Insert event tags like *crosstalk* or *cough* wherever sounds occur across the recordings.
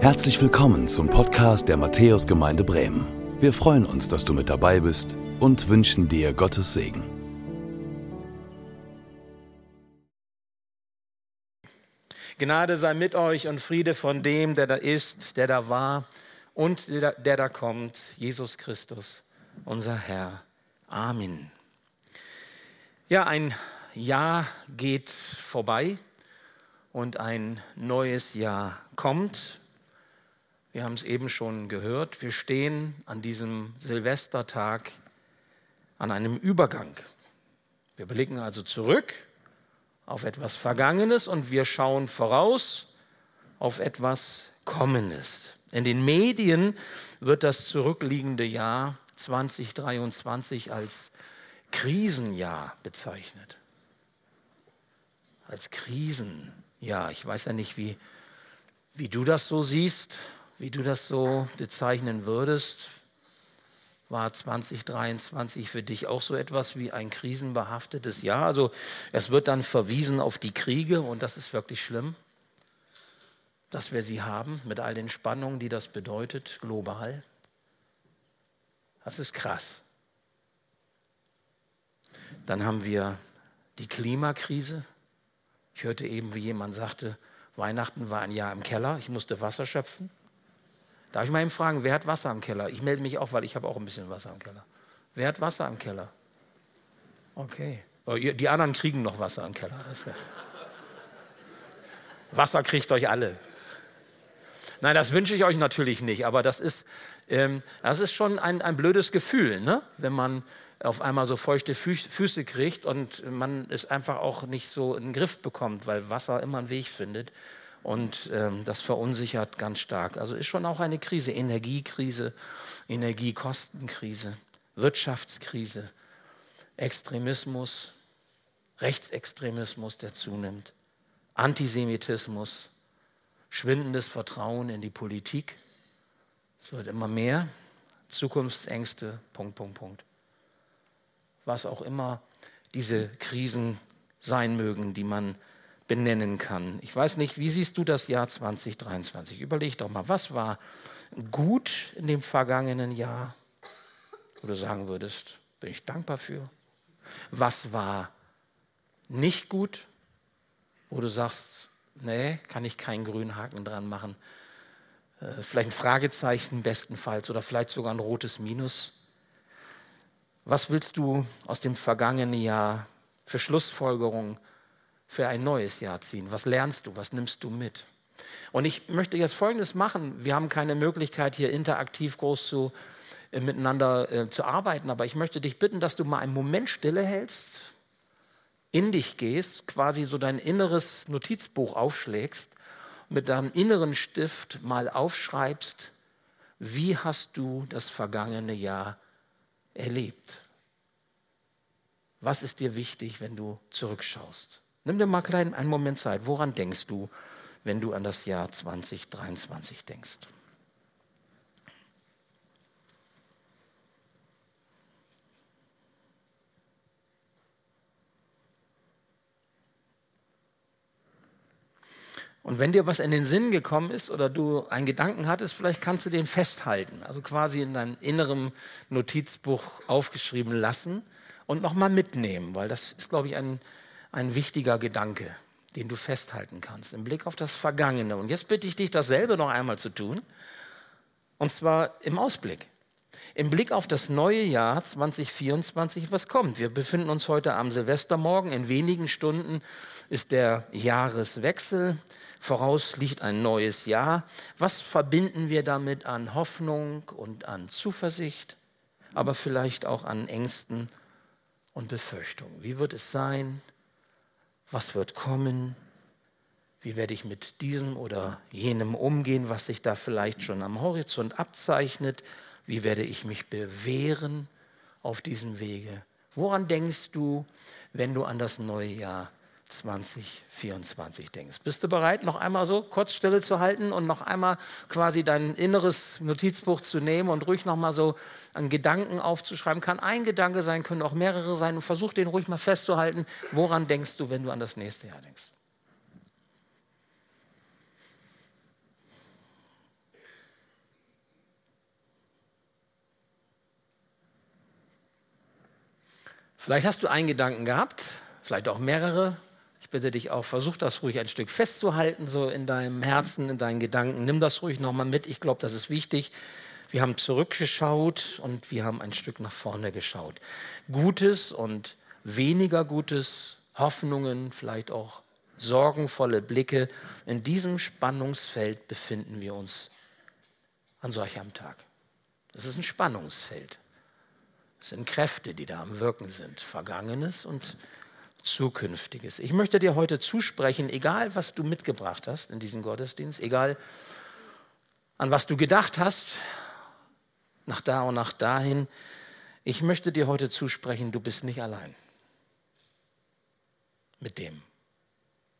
Herzlich willkommen zum Podcast der Matthäusgemeinde Bremen. Wir freuen uns, dass du mit dabei bist und wünschen dir Gottes Segen. Gnade sei mit euch und Friede von dem, der da ist, der da war und der, der da kommt, Jesus Christus, unser Herr. Amen. Ja, ein Jahr geht vorbei und ein neues Jahr kommt. Wir haben es eben schon gehört. Wir stehen an diesem Silvestertag an einem Übergang. Wir blicken also zurück auf etwas Vergangenes und wir schauen voraus auf etwas Kommendes. In den Medien wird das zurückliegende Jahr 2023 als Krisenjahr bezeichnet. Als Krisenjahr. Ich weiß ja nicht, wie, wie du das so siehst wie du das so bezeichnen würdest. War 2023 für dich auch so etwas wie ein krisenbehaftetes Jahr? Also es wird dann verwiesen auf die Kriege und das ist wirklich schlimm, dass wir sie haben mit all den Spannungen, die das bedeutet, global. Das ist krass. Dann haben wir die Klimakrise. Ich hörte eben, wie jemand sagte, Weihnachten war ein Jahr im Keller, ich musste Wasser schöpfen. Darf ich mal eben fragen, wer hat Wasser im Keller? Ich melde mich auch, weil ich habe auch ein bisschen Wasser im Keller. Wer hat Wasser im Keller? Okay. Oh, die anderen kriegen noch Wasser im Keller. Ja Wasser kriegt euch alle. Nein, das wünsche ich euch natürlich nicht, aber das ist, ähm, das ist schon ein, ein blödes Gefühl, ne? wenn man auf einmal so feuchte Füße kriegt und man es einfach auch nicht so in den Griff bekommt, weil Wasser immer einen Weg findet. Und ähm, das verunsichert ganz stark. Also ist schon auch eine Krise, Energiekrise, Energiekostenkrise, Wirtschaftskrise, Extremismus, Rechtsextremismus, der zunimmt, Antisemitismus, schwindendes Vertrauen in die Politik. Es wird immer mehr, Zukunftsängste, Punkt, Punkt, Punkt. Was auch immer diese Krisen sein mögen, die man benennen kann. Ich weiß nicht, wie siehst du das Jahr 2023? Überleg doch mal, was war gut in dem vergangenen Jahr, wo du sagen würdest, bin ich dankbar für? Was war nicht gut, wo du sagst, nee, kann ich keinen grünen Haken dran machen? Äh, vielleicht ein Fragezeichen bestenfalls oder vielleicht sogar ein rotes Minus. Was willst du aus dem vergangenen Jahr für Schlussfolgerungen für ein neues Jahr ziehen? Was lernst du? Was nimmst du mit? Und ich möchte jetzt Folgendes machen. Wir haben keine Möglichkeit, hier interaktiv groß zu, äh, miteinander äh, zu arbeiten, aber ich möchte dich bitten, dass du mal einen Moment stille hältst, in dich gehst, quasi so dein inneres Notizbuch aufschlägst, mit deinem inneren Stift mal aufschreibst, wie hast du das vergangene Jahr erlebt? Was ist dir wichtig, wenn du zurückschaust? Nimm dir mal klein einen Moment Zeit. Woran denkst du, wenn du an das Jahr 2023 denkst? Und wenn dir was in den Sinn gekommen ist oder du einen Gedanken hattest, vielleicht kannst du den festhalten, also quasi in deinem inneren Notizbuch aufgeschrieben lassen und nochmal mitnehmen, weil das ist, glaube ich, ein ein wichtiger Gedanke, den du festhalten kannst im Blick auf das Vergangene. Und jetzt bitte ich dich, dasselbe noch einmal zu tun. Und zwar im Ausblick. Im Blick auf das neue Jahr 2024, was kommt. Wir befinden uns heute am Silvestermorgen. In wenigen Stunden ist der Jahreswechsel. Voraus liegt ein neues Jahr. Was verbinden wir damit an Hoffnung und an Zuversicht, aber vielleicht auch an Ängsten und Befürchtungen? Wie wird es sein? Was wird kommen, wie werde ich mit diesem oder jenem umgehen, was sich da vielleicht schon am Horizont abzeichnet, wie werde ich mich bewähren auf diesem Wege. Woran denkst du, wenn du an das neue Jahr 2024 denkst. Bist du bereit, noch einmal so kurz Stille zu halten und noch einmal quasi dein inneres Notizbuch zu nehmen und ruhig noch mal so an Gedanken aufzuschreiben? Kann ein Gedanke sein, können auch mehrere sein und versuch den ruhig mal festzuhalten. Woran denkst du, wenn du an das nächste Jahr denkst? Vielleicht hast du einen Gedanken gehabt, vielleicht auch mehrere, Bitte dich auch, versuch das ruhig ein Stück festzuhalten, so in deinem Herzen, in deinen Gedanken. Nimm das ruhig nochmal mit. Ich glaube, das ist wichtig. Wir haben zurückgeschaut und wir haben ein Stück nach vorne geschaut. Gutes und weniger Gutes, Hoffnungen, vielleicht auch sorgenvolle Blicke. In diesem Spannungsfeld befinden wir uns an solch einem Tag. Das ist ein Spannungsfeld. Es sind Kräfte, die da am Wirken sind, Vergangenes und Zukünftiges. Ich möchte dir heute zusprechen, egal was du mitgebracht hast in diesen Gottesdienst, egal an was du gedacht hast, nach da und nach dahin, ich möchte dir heute zusprechen, du bist nicht allein mit dem,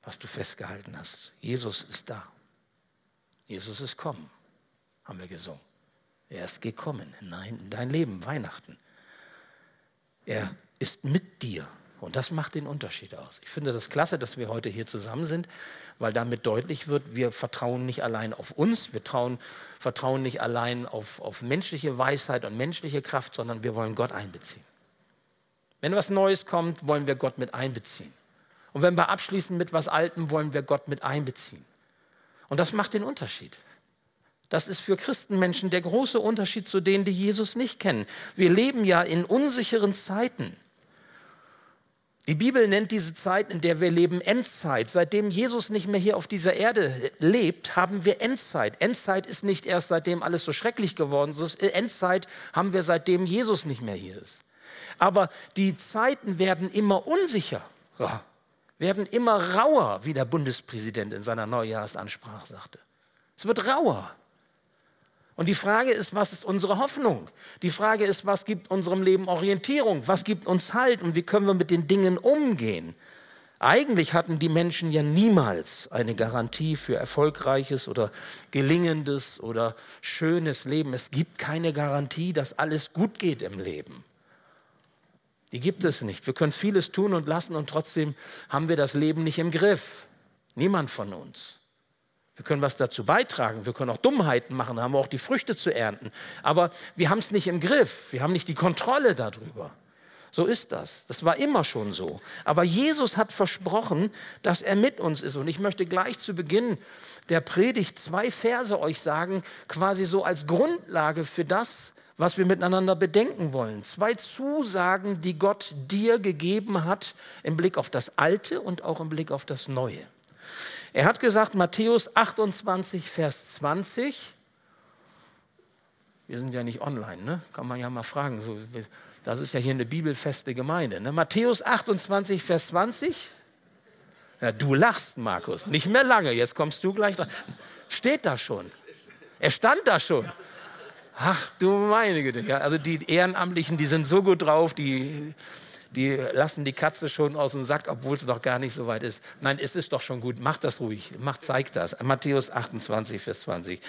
was du festgehalten hast. Jesus ist da. Jesus ist kommen, haben wir gesungen. Er ist gekommen in dein Leben, Weihnachten. Er ist mit dir. Und das macht den Unterschied aus. Ich finde das klasse, dass wir heute hier zusammen sind, weil damit deutlich wird, wir vertrauen nicht allein auf uns, wir trauen, vertrauen nicht allein auf, auf menschliche Weisheit und menschliche Kraft, sondern wir wollen Gott einbeziehen. Wenn was Neues kommt, wollen wir Gott mit einbeziehen. Und wenn wir abschließen mit was Altem, wollen wir Gott mit einbeziehen. Und das macht den Unterschied. Das ist für Christenmenschen der große Unterschied zu denen, die Jesus nicht kennen. Wir leben ja in unsicheren Zeiten. Die Bibel nennt diese Zeit, in der wir leben, Endzeit. Seitdem Jesus nicht mehr hier auf dieser Erde lebt, haben wir Endzeit. Endzeit ist nicht erst seitdem alles so schrecklich geworden ist. Endzeit haben wir seitdem Jesus nicht mehr hier ist. Aber die Zeiten werden immer unsicherer, werden immer rauer, wie der Bundespräsident in seiner Neujahrsansprache sagte. Es wird rauer. Und die Frage ist, was ist unsere Hoffnung? Die Frage ist, was gibt unserem Leben Orientierung? Was gibt uns Halt? Und wie können wir mit den Dingen umgehen? Eigentlich hatten die Menschen ja niemals eine Garantie für erfolgreiches oder gelingendes oder schönes Leben. Es gibt keine Garantie, dass alles gut geht im Leben. Die gibt es nicht. Wir können vieles tun und lassen und trotzdem haben wir das Leben nicht im Griff. Niemand von uns. Wir können was dazu beitragen, wir können auch Dummheiten machen, da haben wir auch die Früchte zu ernten. Aber wir haben es nicht im Griff, wir haben nicht die Kontrolle darüber. So ist das. Das war immer schon so. Aber Jesus hat versprochen, dass er mit uns ist. Und ich möchte gleich zu Beginn der Predigt zwei Verse euch sagen, quasi so als Grundlage für das, was wir miteinander bedenken wollen. Zwei Zusagen, die Gott dir gegeben hat im Blick auf das Alte und auch im Blick auf das Neue. Er hat gesagt, Matthäus 28, Vers 20. Wir sind ja nicht online, ne? kann man ja mal fragen. Das ist ja hier eine bibelfeste Gemeinde. Ne? Matthäus 28, Vers 20. Ja, du lachst, Markus. Nicht mehr lange, jetzt kommst du gleich dran. Steht da schon. Er stand da schon. Ach du meine Güte. Ja, also die Ehrenamtlichen, die sind so gut drauf, die die lassen die Katze schon aus dem Sack, obwohl es noch gar nicht so weit ist. Nein, es ist doch schon gut, macht das ruhig, macht, zeigt das. Matthäus 28, Vers 20.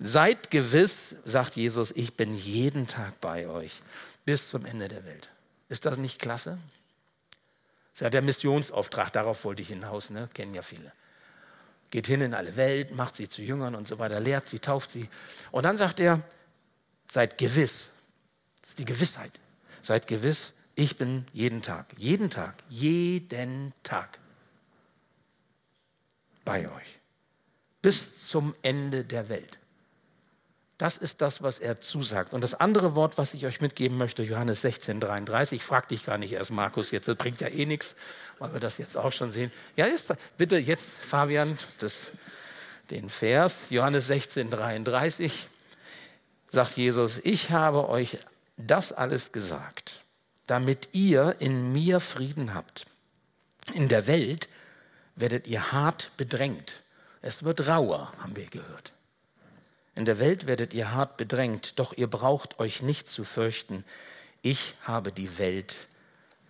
Seid gewiss, sagt Jesus, ich bin jeden Tag bei euch bis zum Ende der Welt. Ist das nicht klasse? Das ist ja der Missionsauftrag, darauf wollte ich hinaus, ne? kennen ja viele. Geht hin in alle Welt, macht sie zu Jüngern und so weiter, lehrt sie, tauft sie. Und dann sagt er, seid gewiss. Das ist die Gewissheit. Seid gewiss, ich bin jeden Tag, jeden Tag, jeden Tag bei euch. Bis zum Ende der Welt. Das ist das, was er zusagt. Und das andere Wort, was ich euch mitgeben möchte, Johannes 16, 33, frag dich gar nicht erst, Markus, jetzt das bringt ja eh nichts, weil wir das jetzt auch schon sehen. Ja, jetzt, bitte jetzt, Fabian, das, den Vers, Johannes 16, 33, sagt Jesus, ich habe euch das alles gesagt, damit ihr in mir Frieden habt. In der Welt werdet ihr hart bedrängt. Es wird rauer, haben wir gehört. In der Welt werdet ihr hart bedrängt, doch ihr braucht euch nicht zu fürchten. Ich habe die Welt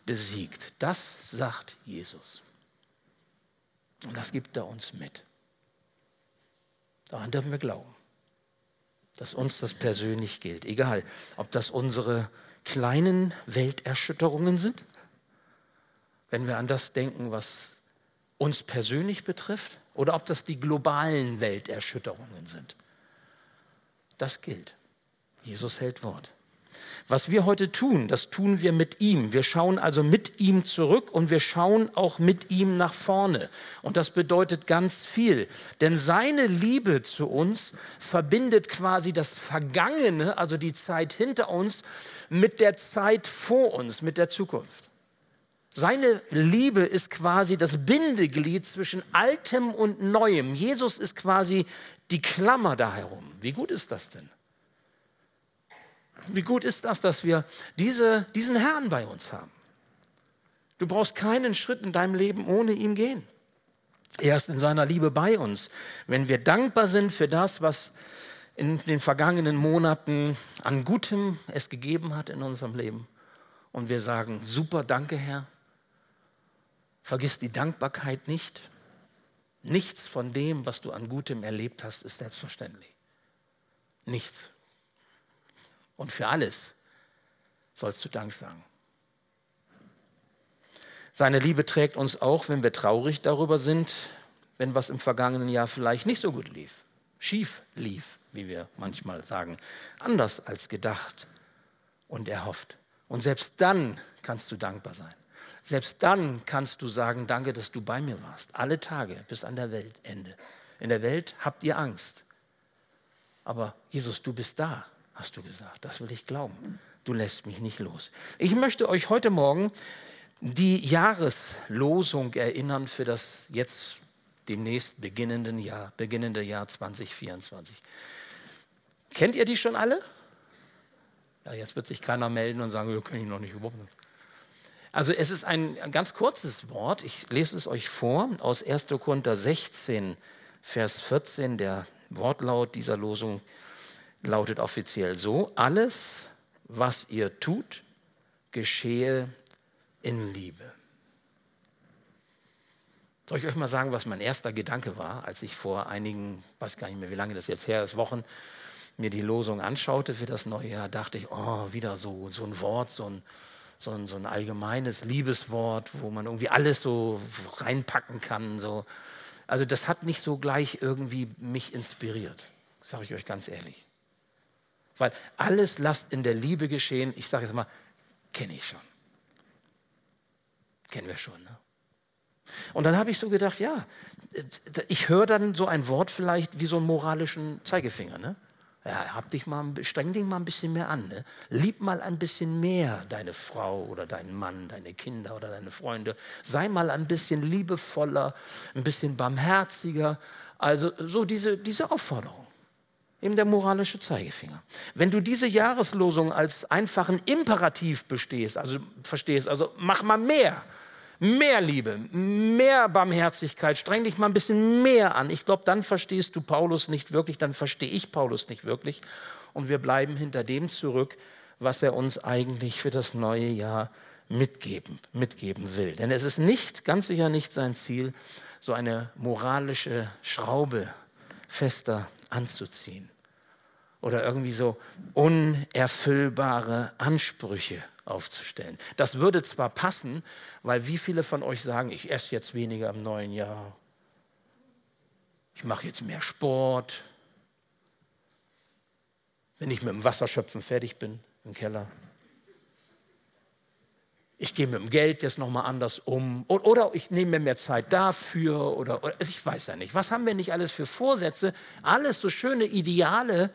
besiegt. Das sagt Jesus. Und das gibt er uns mit. Daran dürfen wir glauben, dass uns das persönlich gilt. Egal, ob das unsere kleinen Welterschütterungen sind, wenn wir an das denken, was uns persönlich betrifft, oder ob das die globalen Welterschütterungen sind. Das gilt. Jesus hält Wort. Was wir heute tun, das tun wir mit ihm. Wir schauen also mit ihm zurück und wir schauen auch mit ihm nach vorne. Und das bedeutet ganz viel. Denn seine Liebe zu uns verbindet quasi das Vergangene, also die Zeit hinter uns, mit der Zeit vor uns, mit der Zukunft. Seine Liebe ist quasi das Bindeglied zwischen Altem und Neuem. Jesus ist quasi die Klammer da herum. Wie gut ist das denn? Wie gut ist das, dass wir diese, diesen Herrn bei uns haben? Du brauchst keinen Schritt in deinem Leben ohne ihn gehen. Er ist in seiner Liebe bei uns. Wenn wir dankbar sind für das, was in den vergangenen Monaten an Gutem es gegeben hat in unserem Leben, und wir sagen, super, danke Herr, vergiss die Dankbarkeit nicht. Nichts von dem, was du an Gutem erlebt hast, ist selbstverständlich. Nichts. Und für alles sollst du Dank sagen. Seine Liebe trägt uns auch, wenn wir traurig darüber sind, wenn was im vergangenen Jahr vielleicht nicht so gut lief, schief lief, wie wir manchmal sagen, anders als gedacht und erhofft. Und selbst dann kannst du dankbar sein. Selbst dann kannst du sagen, danke, dass du bei mir warst. Alle Tage bis an der Weltende. In der Welt habt ihr Angst. Aber Jesus, du bist da hast du gesagt. Das will ich glauben. Du lässt mich nicht los. Ich möchte euch heute Morgen die Jahreslosung erinnern für das jetzt demnächst beginnenden Jahr, beginnende Jahr 2024. Kennt ihr die schon alle? Ja, jetzt wird sich keiner melden und sagen, wir können ich noch nicht überhaupt. Also es ist ein ganz kurzes Wort. Ich lese es euch vor aus 1. Korinther 16, Vers 14. Der Wortlaut dieser Losung lautet offiziell so, alles, was ihr tut, geschehe in Liebe. Soll ich euch mal sagen, was mein erster Gedanke war, als ich vor einigen, weiß gar nicht mehr, wie lange das jetzt her ist, Wochen, mir die Losung anschaute für das neue Jahr, dachte ich, oh, wieder so, so ein Wort, so ein, so ein, so ein allgemeines Liebeswort, wo man irgendwie alles so reinpacken kann. So. Also das hat nicht so gleich irgendwie mich inspiriert, sage ich euch ganz ehrlich. Weil alles lasst in der Liebe geschehen. Ich sage jetzt mal, kenne ich schon. Kennen wir schon. Ne? Und dann habe ich so gedacht, ja, ich höre dann so ein Wort vielleicht wie so einen moralischen Zeigefinger. Ne? Ja, hab dich mal, streng dich mal ein bisschen mehr an. Ne? Lieb mal ein bisschen mehr deine Frau oder deinen Mann, deine Kinder oder deine Freunde. Sei mal ein bisschen liebevoller, ein bisschen barmherziger. Also so diese, diese Aufforderung eben der moralische Zeigefinger. Wenn du diese Jahreslosung als einfachen Imperativ bestehst, also verstehst, also mach mal mehr, mehr Liebe, mehr Barmherzigkeit, streng dich mal ein bisschen mehr an. Ich glaube, dann verstehst du Paulus nicht wirklich, dann verstehe ich Paulus nicht wirklich und wir bleiben hinter dem zurück, was er uns eigentlich für das neue Jahr mitgeben, mitgeben will. Denn es ist nicht, ganz sicher nicht sein Ziel, so eine moralische Schraube fester anzuziehen oder irgendwie so unerfüllbare Ansprüche aufzustellen. Das würde zwar passen, weil wie viele von euch sagen, ich esse jetzt weniger im neuen Jahr, ich mache jetzt mehr Sport, wenn ich mit dem Wasserschöpfen fertig bin im Keller. Ich gehe mit dem Geld jetzt nochmal anders um oder ich nehme mir mehr Zeit dafür oder, oder ich weiß ja nicht. Was haben wir nicht alles für Vorsätze? Alles so schöne Ideale,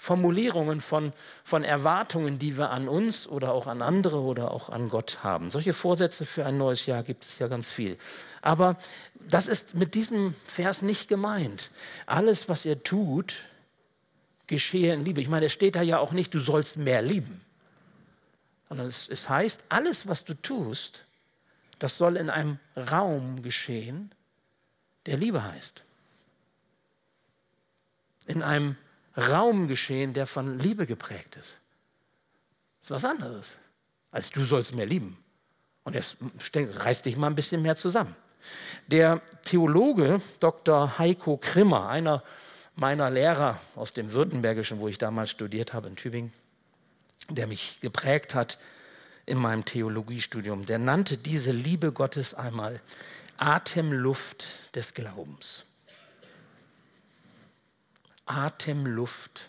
Formulierungen von, von Erwartungen, die wir an uns oder auch an andere oder auch an Gott haben. Solche Vorsätze für ein neues Jahr gibt es ja ganz viel. Aber das ist mit diesem Vers nicht gemeint. Alles, was ihr tut, geschehe in Liebe. Ich meine, es steht da ja auch nicht, du sollst mehr lieben. Sondern es, es heißt, alles, was du tust, das soll in einem Raum geschehen, der Liebe heißt. In einem Raum geschehen, der von Liebe geprägt ist. Das ist was anderes, als du sollst mehr lieben. Und jetzt reiß dich mal ein bisschen mehr zusammen. Der Theologe Dr. Heiko Krimmer, einer meiner Lehrer aus dem Württembergischen, wo ich damals studiert habe in Tübingen, der mich geprägt hat in meinem Theologiestudium, der nannte diese Liebe Gottes einmal Atemluft des Glaubens. Atemluft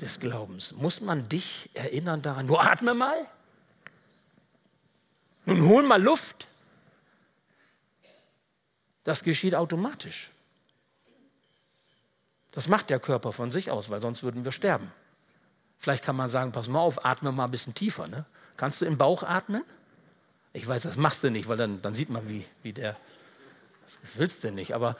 des Glaubens. Muss man dich erinnern daran, nur atme mal. Nun hol mal Luft. Das geschieht automatisch. Das macht der Körper von sich aus, weil sonst würden wir sterben. Vielleicht kann man sagen, pass mal auf, atme mal ein bisschen tiefer. Ne? Kannst du im Bauch atmen? Ich weiß, das machst du nicht, weil dann, dann sieht man, wie, wie der. Das willst du nicht. Aber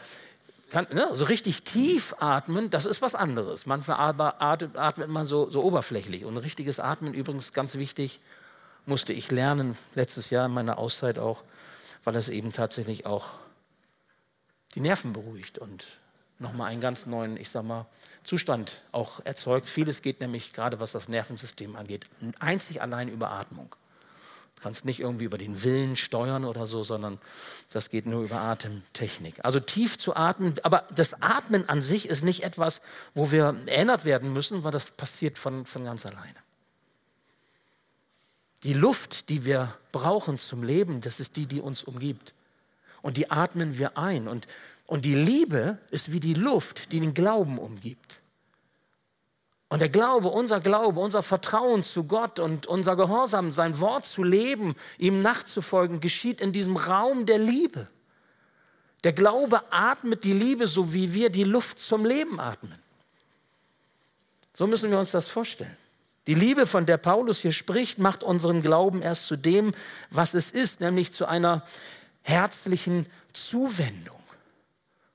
kann, ne, so richtig tief atmen, das ist was anderes. Manchmal atmet, man so, so oberflächlich. Und richtiges Atmen, übrigens ganz wichtig, musste ich lernen, letztes Jahr in meiner Auszeit auch, weil es eben tatsächlich auch die Nerven beruhigt und nochmal einen ganz neuen, ich sag mal, Zustand auch erzeugt. Vieles geht nämlich, gerade was das Nervensystem angeht, einzig allein über Atmung. Du kannst nicht irgendwie über den Willen steuern oder so, sondern das geht nur über Atemtechnik. Also tief zu atmen, aber das Atmen an sich ist nicht etwas, wo wir erinnert werden müssen, weil das passiert von, von ganz alleine. Die Luft, die wir brauchen zum Leben, das ist die, die uns umgibt. Und die atmen wir ein. Und, und die Liebe ist wie die Luft, die den Glauben umgibt. Und der Glaube, unser Glaube, unser Vertrauen zu Gott und unser Gehorsam, sein Wort zu leben, ihm nachzufolgen, geschieht in diesem Raum der Liebe. Der Glaube atmet die Liebe, so wie wir die Luft zum Leben atmen. So müssen wir uns das vorstellen. Die Liebe, von der Paulus hier spricht, macht unseren Glauben erst zu dem, was es ist, nämlich zu einer herzlichen Zuwendung.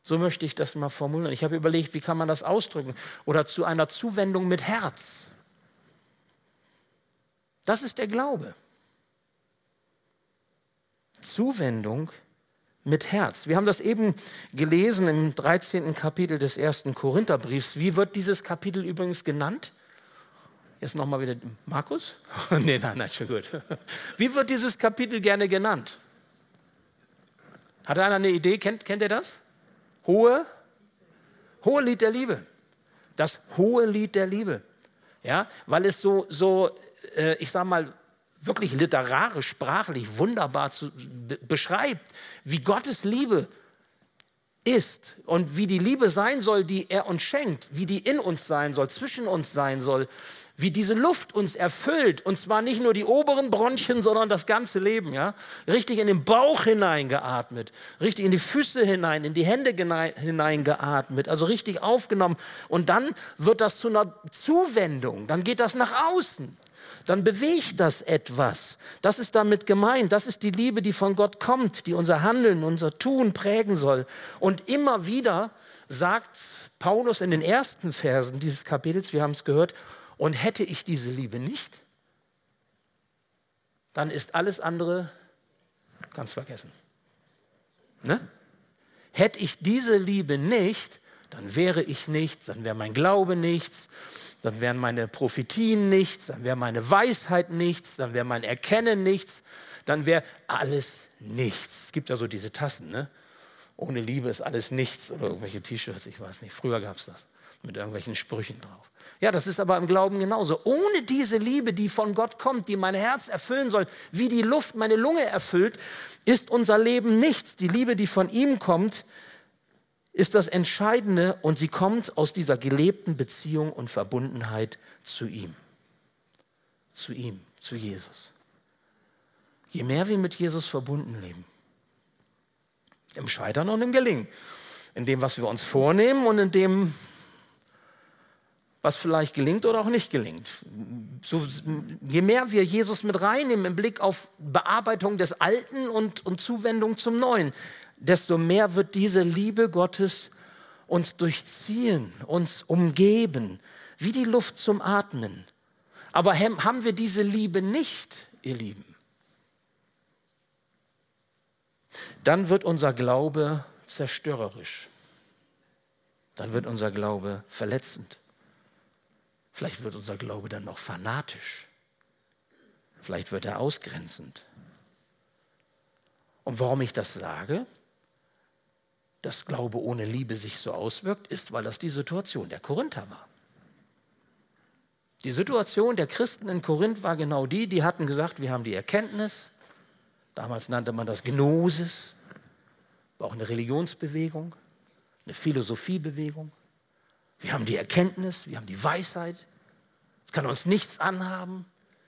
So möchte ich das mal formulieren. Ich habe überlegt, wie kann man das ausdrücken? Oder zu einer Zuwendung mit Herz. Das ist der Glaube. Zuwendung mit Herz. Wir haben das eben gelesen im 13. Kapitel des ersten Korintherbriefs. Wie wird dieses Kapitel übrigens genannt? Jetzt nochmal wieder Markus? *laughs* nee, nein, nein, schon gut. *laughs* Wie wird dieses Kapitel gerne genannt? Hat einer eine Idee? Kennt, kennt ihr das? Hohe, hohe Lied der Liebe. Das hohe Lied der Liebe. Ja, weil es so, so äh, ich sag mal, wirklich literarisch, sprachlich wunderbar zu, beschreibt, wie Gottes Liebe ist und wie die Liebe sein soll, die er uns schenkt, wie die in uns sein soll, zwischen uns sein soll, wie diese Luft uns erfüllt und zwar nicht nur die oberen Bronchien, sondern das ganze Leben, ja? Richtig in den Bauch hineingeatmet, richtig in die Füße hinein, in die Hände hineingeatmet, also richtig aufgenommen und dann wird das zu einer Zuwendung, dann geht das nach außen. Dann bewegt das etwas. Das ist damit gemeint. Das ist die Liebe, die von Gott kommt, die unser Handeln, unser Tun prägen soll. Und immer wieder sagt Paulus in den ersten Versen dieses Kapitels, wir haben es gehört, und hätte ich diese Liebe nicht, dann ist alles andere ganz vergessen. Ne? Hätte ich diese Liebe nicht, dann wäre ich nichts, dann wäre mein Glaube nichts, dann wären meine Prophetien nichts, dann wäre meine Weisheit nichts, dann wäre mein Erkennen nichts, dann wäre alles nichts. Es gibt ja so diese Tassen, ne? Ohne Liebe ist alles nichts oder irgendwelche T-Shirts, ich weiß nicht. Früher gab es das mit irgendwelchen Sprüchen drauf. Ja, das ist aber im Glauben genauso. Ohne diese Liebe, die von Gott kommt, die mein Herz erfüllen soll, wie die Luft meine Lunge erfüllt, ist unser Leben nichts. Die Liebe, die von ihm kommt, ist das Entscheidende und sie kommt aus dieser gelebten Beziehung und Verbundenheit zu ihm. Zu ihm, zu Jesus. Je mehr wir mit Jesus verbunden leben, im Scheitern und im Gelingen, in dem, was wir uns vornehmen und in dem, was vielleicht gelingt oder auch nicht gelingt. So, je mehr wir Jesus mit reinnehmen im Blick auf Bearbeitung des Alten und, und Zuwendung zum Neuen, desto mehr wird diese Liebe Gottes uns durchziehen, uns umgeben, wie die Luft zum Atmen. Aber haben wir diese Liebe nicht, ihr Lieben, dann wird unser Glaube zerstörerisch. Dann wird unser Glaube verletzend. Vielleicht wird unser Glaube dann noch fanatisch. Vielleicht wird er ausgrenzend. Und warum ich das sage, dass Glaube ohne Liebe sich so auswirkt, ist, weil das die Situation der Korinther war. Die Situation der Christen in Korinth war genau die, die hatten gesagt, wir haben die Erkenntnis, damals nannte man das Gnosis, war auch eine Religionsbewegung, eine Philosophiebewegung. Wir haben die Erkenntnis, wir haben die Weisheit, kann uns nichts anhaben.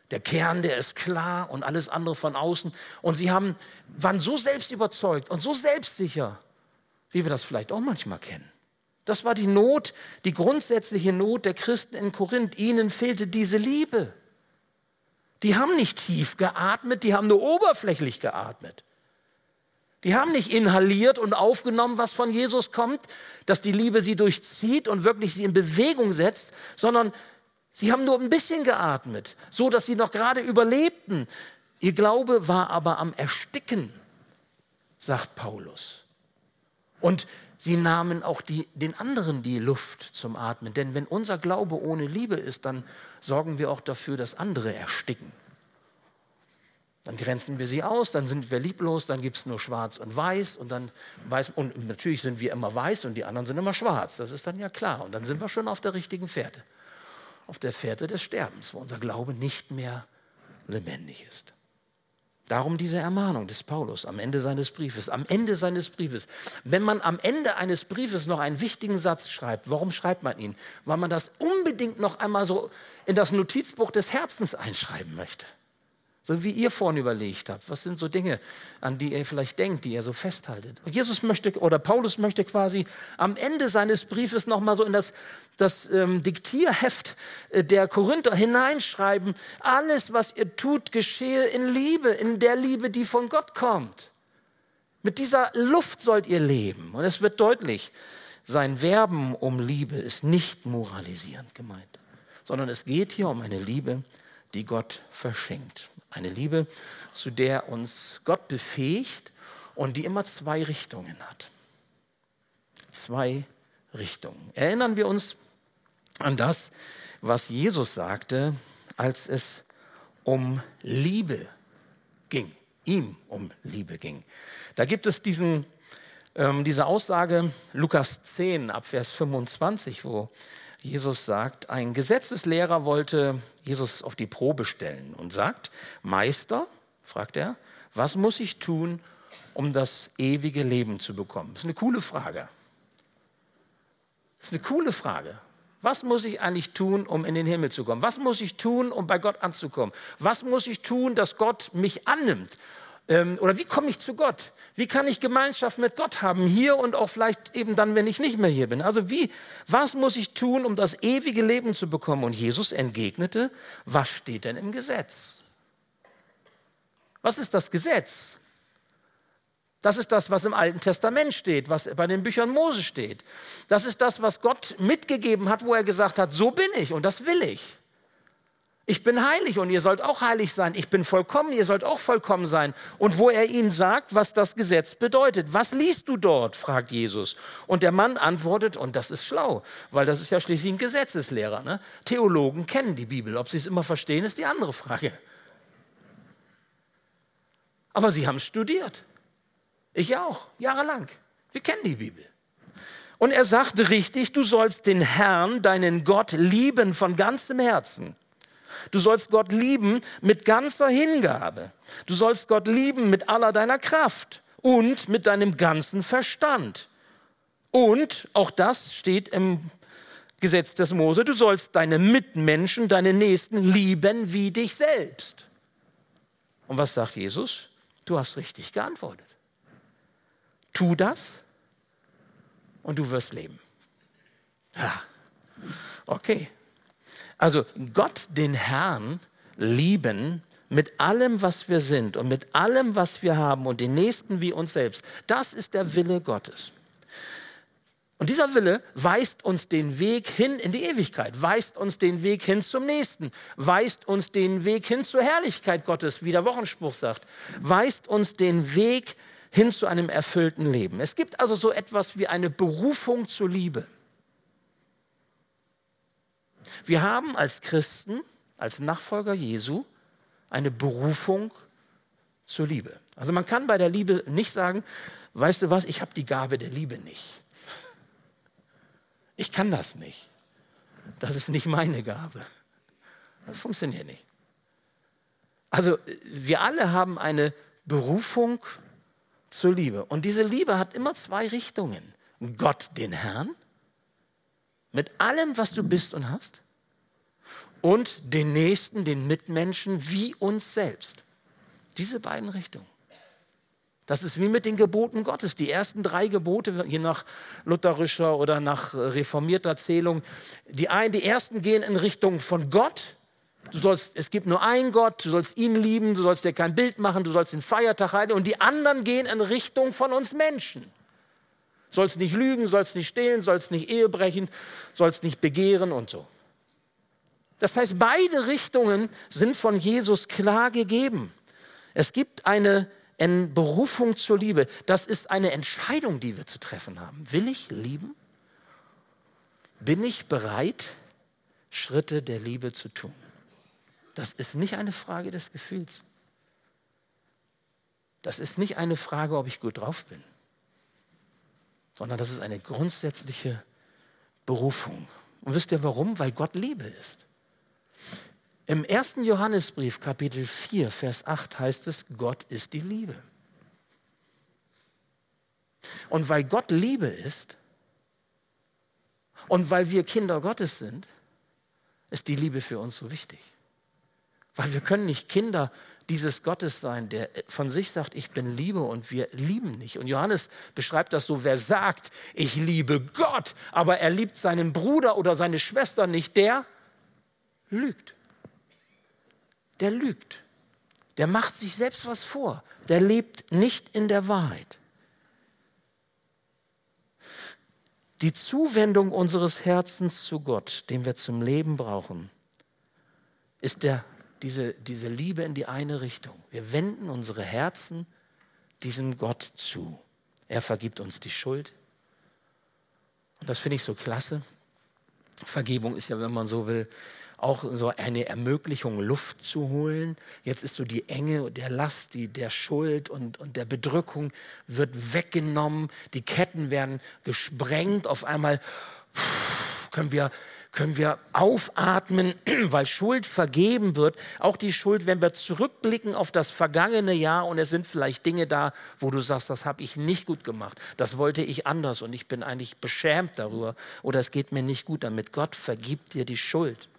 Der Kern, der ist klar und alles andere von außen. Und sie haben, waren so selbst überzeugt und so selbstsicher, wie wir das vielleicht auch manchmal kennen. Das war die Not, die grundsätzliche Not der Christen in Korinth. Ihnen fehlte diese Liebe. Die haben nicht tief geatmet, die haben nur oberflächlich geatmet. Die haben nicht inhaliert und aufgenommen, was von Jesus kommt, dass die Liebe sie durchzieht und wirklich sie in Bewegung setzt, sondern sie haben nur ein bisschen geatmet, so dass sie noch gerade überlebten. Ihr Glaube war aber am Ersticken, sagt Paulus. Und sie nahmen auch die, den anderen die Luft zum Atmen. Denn wenn unser Glaube ohne Liebe ist, dann sorgen wir auch dafür, dass andere ersticken. Dann grenzen wir sie aus, dann sind wir lieblos, dann gibt es nur schwarz und weiß und dann weiß, und natürlich sind wir immer weiß und die anderen sind immer schwarz. Das ist dann ja klar. Und dann sind wir schon auf der richtigen Fährte. Auf der Fährte des Sterbens, wo unser Glaube nicht mehr lebendig ist. Darum diese Ermahnung des Paulus am Ende seines Briefes. Am Ende seines Briefes. Wenn man am Ende eines Briefes noch einen wichtigen Satz schreibt, warum schreibt man ihn? Weil man das unbedingt noch einmal so in das Notizbuch des Herzens einschreiben möchte. So wie ihr vorhin überlegt habt. Was sind so Dinge, an die ihr vielleicht denkt, die ihr so festhaltet? Und Jesus möchte, oder Paulus möchte quasi am Ende seines Briefes nochmal so in das, das ähm, Diktierheft äh, der Korinther hineinschreiben. Alles, was ihr tut, geschehe in Liebe, in der Liebe, die von Gott kommt. Mit dieser Luft sollt ihr leben. Und es wird deutlich, sein Werben um Liebe ist nicht moralisierend gemeint, sondern es geht hier um eine Liebe, die Gott verschenkt. Eine Liebe, zu der uns Gott befähigt und die immer zwei Richtungen hat. Zwei Richtungen. Erinnern wir uns an das, was Jesus sagte, als es um Liebe ging, ihm um Liebe ging. Da gibt es diesen, ähm, diese Aussage, Lukas 10 ab Vers 25, wo Jesus sagt, ein Gesetzeslehrer wollte Jesus auf die Probe stellen und sagt, Meister, fragt er, was muss ich tun, um das ewige Leben zu bekommen? Das ist eine coole Frage. Das ist eine coole Frage. Was muss ich eigentlich tun, um in den Himmel zu kommen? Was muss ich tun, um bei Gott anzukommen? Was muss ich tun, dass Gott mich annimmt? Ähm, oder wie komme ich zu Gott? Wie kann ich Gemeinschaft mit Gott haben, hier und auch vielleicht eben dann, wenn ich nicht mehr hier bin? Also wie, was muss ich tun, um das ewige Leben zu bekommen? Und Jesus entgegnete, was steht denn im Gesetz? Was ist das Gesetz? Das ist das, was im Alten Testament steht, was bei den Büchern Mose steht. Das ist das, was Gott mitgegeben hat, wo er gesagt hat, so bin ich und das will ich. Ich bin heilig und ihr sollt auch heilig sein. Ich bin vollkommen, ihr sollt auch vollkommen sein. Und wo er ihnen sagt, was das Gesetz bedeutet. Was liest du dort? fragt Jesus. Und der Mann antwortet, und das ist schlau, weil das ist ja schließlich ein Gesetzeslehrer. Ne? Theologen kennen die Bibel. Ob sie es immer verstehen, ist die andere Frage. Aber sie haben studiert. Ich auch, jahrelang. Wir kennen die Bibel. Und er sagte richtig, du sollst den Herrn, deinen Gott, lieben von ganzem Herzen Du sollst Gott lieben mit ganzer Hingabe. Du sollst Gott lieben mit aller deiner Kraft und mit deinem ganzen Verstand. Und auch das steht im Gesetz des Mose, du sollst deine Mitmenschen, deine Nächsten lieben wie dich selbst. Und was sagt Jesus? Du hast richtig geantwortet. Tu das und du wirst leben. Ja, okay. Also Gott, den Herrn, lieben mit allem, was wir sind und mit allem, was wir haben und den Nächsten wie uns selbst. Das ist der Wille Gottes. Und dieser Wille weist uns den Weg hin in die Ewigkeit, weist uns den Weg hin zum Nächsten, weist uns den Weg hin zur Herrlichkeit Gottes, wie der Wochenspruch sagt, weist uns den Weg hin zu einem erfüllten Leben. Es gibt also so etwas wie eine Berufung zur Liebe. Wir haben als Christen, als Nachfolger Jesu, eine Berufung zur Liebe. Also man kann bei der Liebe nicht sagen, weißt du was, ich habe die Gabe der Liebe nicht. Ich kann das nicht. Das ist nicht meine Gabe. Das funktioniert nicht. Also wir alle haben eine Berufung zur Liebe. Und diese Liebe hat immer zwei Richtungen. Gott, den Herrn, mit allem, was du bist und hast, und den Nächsten, den Mitmenschen wie uns selbst. Diese beiden Richtungen. Das ist wie mit den Geboten Gottes. Die ersten drei Gebote, je nach lutherischer oder nach reformierter Zählung, die, einen, die ersten gehen in Richtung von Gott. Du sollst, es gibt nur einen Gott, du sollst ihn lieben, du sollst dir kein Bild machen, du sollst den Feiertag halten. Und die anderen gehen in Richtung von uns Menschen. Sollst nicht lügen, sollst nicht stehlen, sollst nicht Ehe brechen, sollst nicht begehren und so. Das heißt, beide Richtungen sind von Jesus klar gegeben. Es gibt eine Berufung zur Liebe. Das ist eine Entscheidung, die wir zu treffen haben. Will ich lieben? Bin ich bereit, Schritte der Liebe zu tun? Das ist nicht eine Frage des Gefühls. Das ist nicht eine Frage, ob ich gut drauf bin, sondern das ist eine grundsätzliche Berufung. Und wisst ihr warum? Weil Gott Liebe ist. Im ersten Johannesbrief, Kapitel 4, Vers 8 heißt es, Gott ist die Liebe. Und weil Gott Liebe ist und weil wir Kinder Gottes sind, ist die Liebe für uns so wichtig. Weil wir können nicht Kinder dieses Gottes sein, der von sich sagt, ich bin Liebe und wir lieben nicht. Und Johannes beschreibt das so, wer sagt, ich liebe Gott, aber er liebt seinen Bruder oder seine Schwester nicht, der lügt der lügt. Der macht sich selbst was vor. Der lebt nicht in der Wahrheit. Die Zuwendung unseres Herzens zu Gott, den wir zum Leben brauchen, ist der, diese, diese Liebe in die eine Richtung. Wir wenden unsere Herzen diesem Gott zu. Er vergibt uns die Schuld. Und das finde ich so klasse. Vergebung ist ja, wenn man so will, auch so eine Ermöglichung, Luft zu holen. Jetzt ist so die Enge der Last, die, der Schuld und, und der Bedrückung wird weggenommen. Die Ketten werden gesprengt. Auf einmal können wir können wir aufatmen, *clears throat* weil Schuld vergeben wird. Auch die Schuld, wenn wir zurückblicken auf das vergangene Jahr und es sind vielleicht Dinge da, wo du sagst, das habe ich nicht gut gemacht, das wollte ich anders und ich bin eigentlich beschämt darüber oder es geht mir nicht gut damit. Gott vergibt dir die Schuld.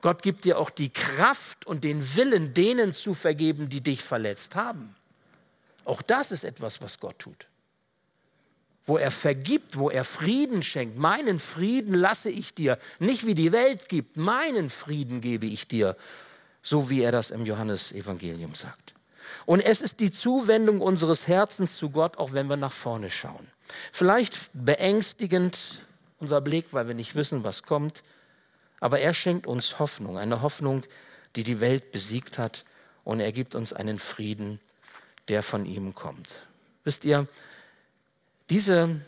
Gott gibt dir auch die Kraft und den Willen, denen zu vergeben, die dich verletzt haben. Auch das ist etwas, was Gott tut. Wo er vergibt, wo er Frieden schenkt. Meinen Frieden lasse ich dir. Nicht wie die Welt gibt, meinen Frieden gebe ich dir. So wie er das im Johannesevangelium sagt. Und es ist die Zuwendung unseres Herzens zu Gott, auch wenn wir nach vorne schauen. Vielleicht beängstigend unser Blick, weil wir nicht wissen, was kommt. Aber er schenkt uns Hoffnung, eine Hoffnung, die die Welt besiegt hat. Und er gibt uns einen Frieden, der von ihm kommt. Wisst ihr, diese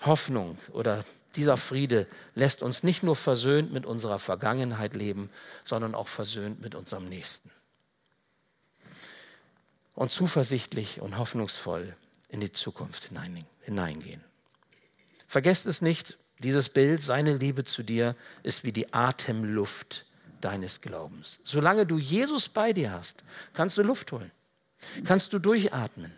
Hoffnung oder dieser Friede lässt uns nicht nur versöhnt mit unserer Vergangenheit leben, sondern auch versöhnt mit unserem Nächsten. Und zuversichtlich und hoffnungsvoll in die Zukunft hineingehen. Vergesst es nicht, dieses Bild, seine Liebe zu dir, ist wie die Atemluft deines Glaubens. Solange du Jesus bei dir hast, kannst du Luft holen, kannst du durchatmen.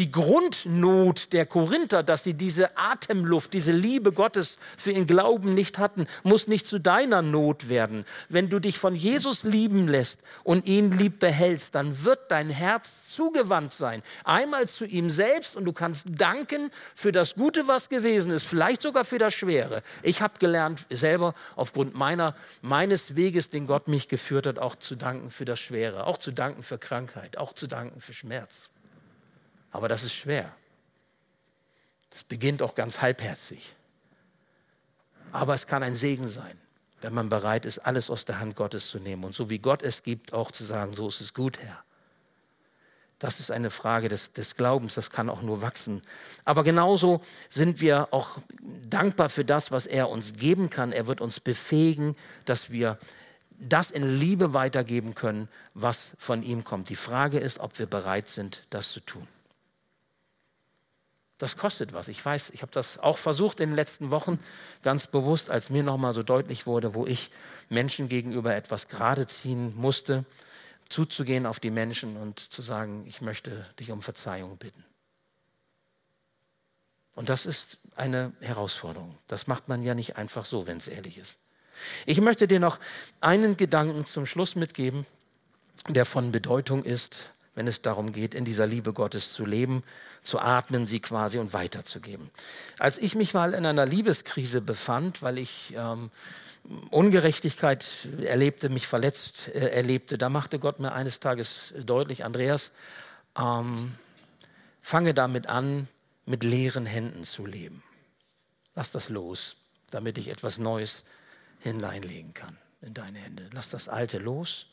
Die Grundnot der Korinther, dass sie diese Atemluft, diese Liebe Gottes für ihren Glauben nicht hatten, muss nicht zu deiner Not werden. Wenn du dich von Jesus lieben lässt und ihn lieb behältst, dann wird dein Herz zugewandt sein. Einmal zu ihm selbst und du kannst danken für das Gute, was gewesen ist, vielleicht sogar für das Schwere. Ich habe gelernt, selber aufgrund meiner, meines Weges, den Gott mich geführt hat, auch zu danken für das Schwere, auch zu danken für Krankheit, auch zu danken für Schmerz. Aber das ist schwer. Es beginnt auch ganz halbherzig. Aber es kann ein Segen sein, wenn man bereit ist, alles aus der Hand Gottes zu nehmen und so wie Gott es gibt, auch zu sagen, so ist es gut, Herr. Das ist eine Frage des, des, Glaubens, das kann auch nur wachsen. Aber genauso sind wir auch dankbar für das, was er uns geben kann. Er wird uns befähigen, dass wir das in Liebe weitergeben können, was von ihm kommt. Die Frage ist, ob wir bereit sind, das zu tun. Das kostet was. Ich weiß, ich habe das auch versucht in den letzten Wochen ganz bewusst, als mir nochmal so deutlich wurde, wo ich Menschen gegenüber etwas gerade ziehen musste, zuzugehen auf die Menschen und zu sagen, ich möchte dich um Verzeihung bitten. Und das ist eine Herausforderung. Das macht man ja nicht einfach so, wenn es ehrlich ist. Ich möchte dir noch einen Gedanken zum Schluss mitgeben, der von Bedeutung ist, wenn es darum geht, in dieser Liebe Gottes zu leben, zu atmen, sie quasi und weiterzugeben. Als ich mich mal in einer Liebeskrise befand, weil ich ähm, Ungerechtigkeit erlebte, mich verletzt äh, erlebte, da machte Gott mir eines Tages deutlich, Andreas, ähm, fange damit an, mit leeren Händen zu leben. Lass das los, damit ich etwas Neues hineinlegen kann in deine Hände. Lass das Alte los,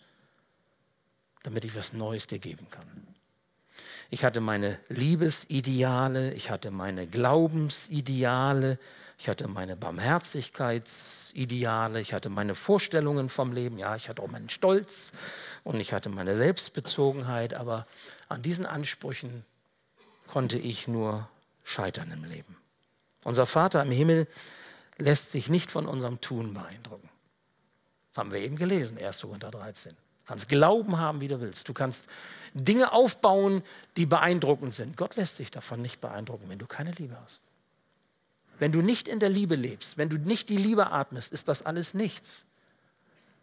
damit ich was Neues dir geben kann. Ich hatte meine Liebesideale, ich hatte meine Glaubensideale, ich hatte meine Barmherzigkeitsideale, ich hatte meine Vorstellungen vom Leben, ja, ich hatte auch meinen Stolz und ich hatte meine Selbstbezogenheit, aber an diesen Ansprüchen konnte ich nur scheitern im Leben. Unser Vater im Himmel lässt sich nicht von unserem Tun beeindrucken. Haben wir eben gelesen, 1. Korinther 13. Du kannst Glauben haben, wie du willst. Du kannst Dinge aufbauen, die beeindruckend sind. Gott lässt sich davon nicht beeindrucken, wenn du keine Liebe hast. Wenn du nicht in der Liebe lebst, wenn du nicht die Liebe atmest, ist das alles nichts.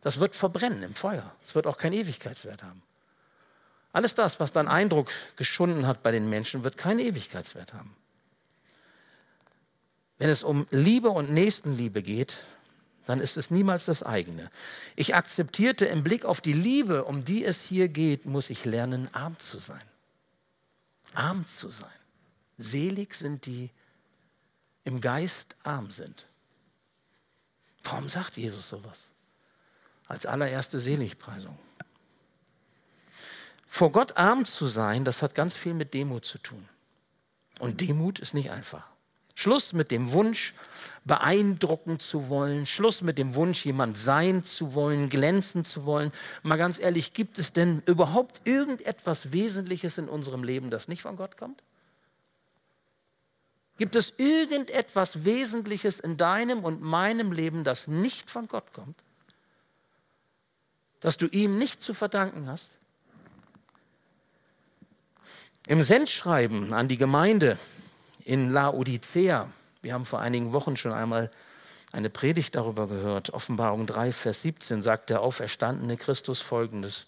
Das wird verbrennen im Feuer. Es wird auch keinen Ewigkeitswert haben. Alles das, was deinen Eindruck geschunden hat bei den Menschen, wird keinen Ewigkeitswert haben. Wenn es um Liebe und Nächstenliebe geht, dann ist es niemals das eigene. Ich akzeptierte im Blick auf die Liebe, um die es hier geht, muss ich lernen, arm zu sein. Arm zu sein. Selig sind die, im Geist arm sind. Warum sagt Jesus sowas? Als allererste Seligpreisung. Vor Gott arm zu sein, das hat ganz viel mit Demut zu tun. Und Demut ist nicht einfach. Schluss mit dem Wunsch, beeindrucken zu wollen. Schluss mit dem Wunsch, jemand sein zu wollen, glänzen zu wollen. Mal ganz ehrlich, gibt es denn überhaupt irgendetwas Wesentliches in unserem Leben, das nicht von Gott kommt? Gibt es irgendetwas Wesentliches in deinem und meinem Leben, das nicht von Gott kommt? Das du ihm nicht zu verdanken hast? Im Sendschreiben an die Gemeinde in Laodicea. Wir haben vor einigen Wochen schon einmal eine Predigt darüber gehört. Offenbarung 3, Vers 17 sagt der auferstandene Christus folgendes.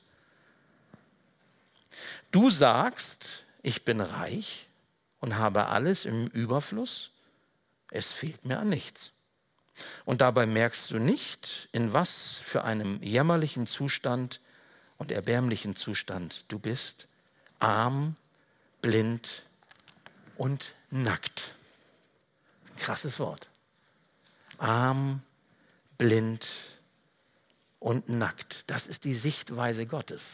Du sagst, ich bin reich und habe alles im Überfluss, es fehlt mir an nichts. Und dabei merkst du nicht, in was für einem jämmerlichen Zustand und erbärmlichen Zustand du bist, arm, blind und nackt. Krasses Wort. Arm, blind und nackt. Das ist die Sichtweise Gottes.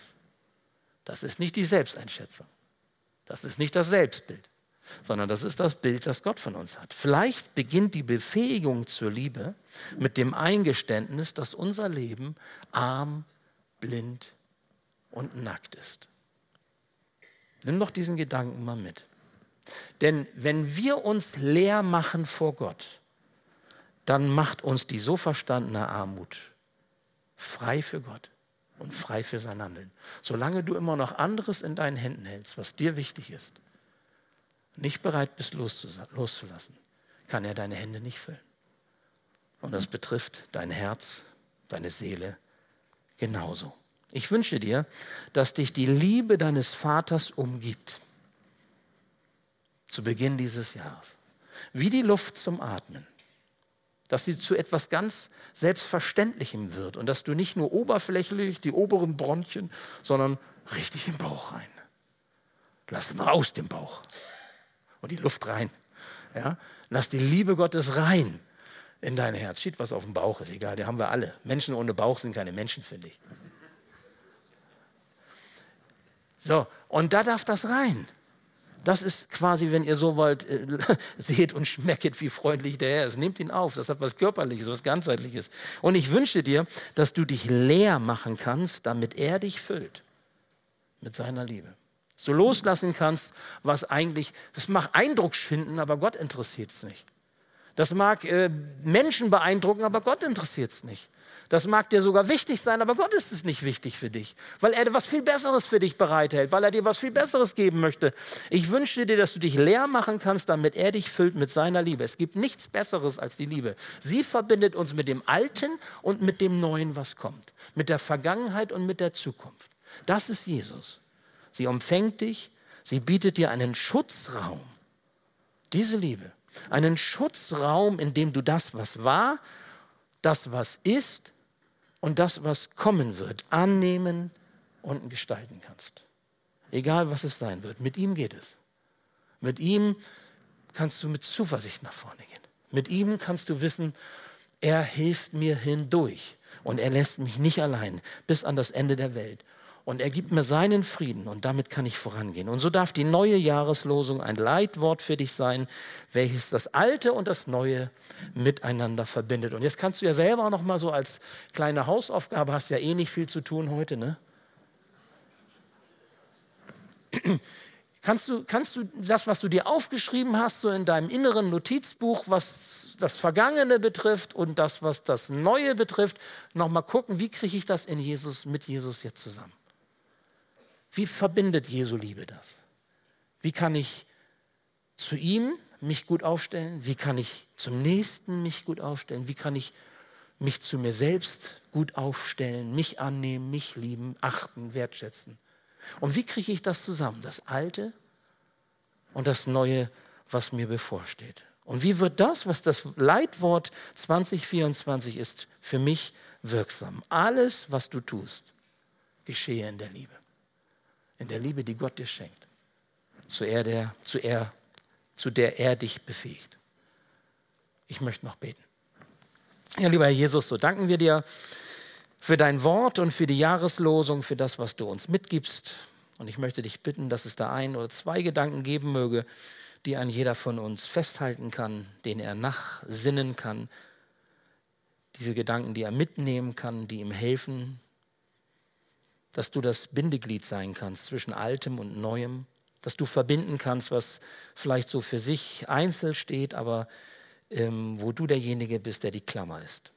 Das ist nicht die Selbsteinschätzung. Das ist nicht das Selbstbild, sondern das ist das Bild, das Gott von uns hat. Vielleicht beginnt die Befähigung zur Liebe mit dem Eingeständnis, dass unser Leben arm, blind und nackt ist. Nimm doch diesen Gedanken mal mit. Denn wenn wir uns leer machen vor Gott, dann macht uns die so verstandene Armut frei für Gott und frei für sein Handeln. Solange du immer noch anderes in deinen Händen hältst, was dir wichtig ist, nicht bereit bist loszulassen, kann er deine Hände nicht füllen. Und das betrifft dein Herz, deine Seele genauso. Ich wünsche dir, dass dich die Liebe deines Vaters umgibt zu Beginn dieses Jahres. Wie die Luft zum Atmen. Dass sie zu etwas ganz Selbstverständlichem wird und dass du nicht nur oberflächlich die oberen Bronchien, sondern richtig im Bauch rein. Lass mal aus dem Bauch und die Luft rein. Ja? Lass die Liebe Gottes rein in dein Herz. Steht was auf dem Bauch, ist egal, die haben wir alle. Menschen ohne Bauch sind keine Menschen, finde ich. So, und da darf das rein. Das ist quasi, wenn ihr so wollt, äh, *laughs* seht und schmecket, wie freundlich der Herr ist. Nehmt ihn auf. Das hat was Körperliches, was Ganzheitliches. Und ich wünsche dir, dass du dich leer machen kannst, damit er dich füllt mit seiner Liebe. So loslassen kannst, was eigentlich, das macht Eindruck schinden, aber Gott interessiert es nicht. Das mag äh, Menschen beeindrucken, aber Gott interessiert es nicht. Das mag dir sogar wichtig sein, aber Gott ist es nicht wichtig für dich, weil er was viel Besseres für dich bereithält, weil er dir was viel Besseres geben möchte. Ich wünsche dir, dass du dich leer machen kannst, damit er dich füllt mit seiner Liebe. Es gibt nichts Besseres als die Liebe. Sie verbindet uns mit dem Alten und mit dem Neuen, was kommt, mit der Vergangenheit und mit der Zukunft. Das ist Jesus. Sie umfängt dich, sie bietet dir einen Schutzraum. Diese Liebe, einen Schutzraum, in dem du das, was war, das, was ist, und das, was kommen wird, annehmen und gestalten kannst. Egal, was es sein wird. Mit ihm geht es. Mit ihm kannst du mit Zuversicht nach vorne gehen. Mit ihm kannst du wissen, er hilft mir hindurch und er lässt mich nicht allein bis an das Ende der Welt und er gibt mir seinen Frieden und damit kann ich vorangehen. Und so darf die neue Jahreslosung ein Leitwort für dich sein, welches das Alte und das Neue miteinander verbindet. Und jetzt kannst du ja selber auch noch mal so als kleine Hausaufgabe, hast ja eh nicht viel zu tun heute, ne? *clears throat* Kannst du, kannst du das, was du dir aufgeschrieben hast, so in deinem inneren Notizbuch, was das Vergangene betrifft und das, was das Neue betrifft, nochmal gucken, wie kriege ich das in Jesus, mit Jesus jetzt zusammen? Wie verbindet Jesu Liebe das? Wie kann ich zu ihm mich gut aufstellen? Wie kann ich zum Nächsten mich gut aufstellen? Wie kann ich mich zu mir selbst gut aufstellen, mich annehmen, mich lieben, achten, wertschätzen? Und wie kriege ich das zusammen? Das Alte und das Neue, was mir bevorsteht. Und wie wird das, was das Leitwort 2024 ist, für mich wirksam? Alles, was du tust, geschehe in der Liebe in der Liebe, die Gott dir schenkt, zu, er der, zu, er, zu der er dich befähigt. Ich möchte noch beten. Ja, lieber Herr Jesus, so danken wir dir für dein Wort und für die Jahreslosung, für das, was du uns mitgibst. Und ich möchte dich bitten, dass es da ein oder zwei Gedanken geben möge, die ein jeder von uns festhalten kann, den er nachsinnen kann. Diese Gedanken, die er mitnehmen kann, die ihm helfen, dass du das Bindeglied sein kannst zwischen Altem und Neuem, dass du verbinden kannst, was vielleicht so für sich einzeln steht, aber ähm, wo du derjenige bist, der die Klammer ist.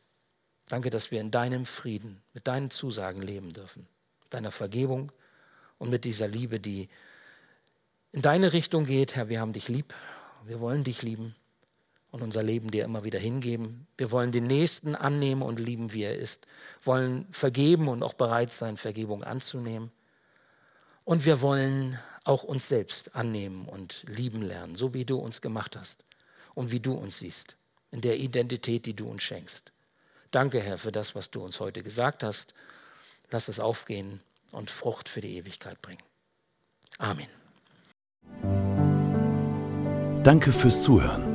Danke, dass wir in deinem Frieden, mit deinen Zusagen leben dürfen, deiner Vergebung und mit dieser Liebe, die in deine Richtung geht. Herr, wir haben dich lieb, wir wollen dich lieben und unser Leben dir immer wieder hingeben. Wir wollen den Nächsten annehmen und lieben, wie er ist, wollen vergeben und auch bereit sein, Vergebung anzunehmen. Und wir wollen auch uns selbst annehmen und lieben lernen, so wie du uns gemacht hast und wie du uns siehst, in der Identität, die du uns schenkst. Danke, Herr, für das, was du uns heute gesagt hast. Lass es aufgehen und Frucht für die Ewigkeit bringen. Amen. Danke fürs Zuhören.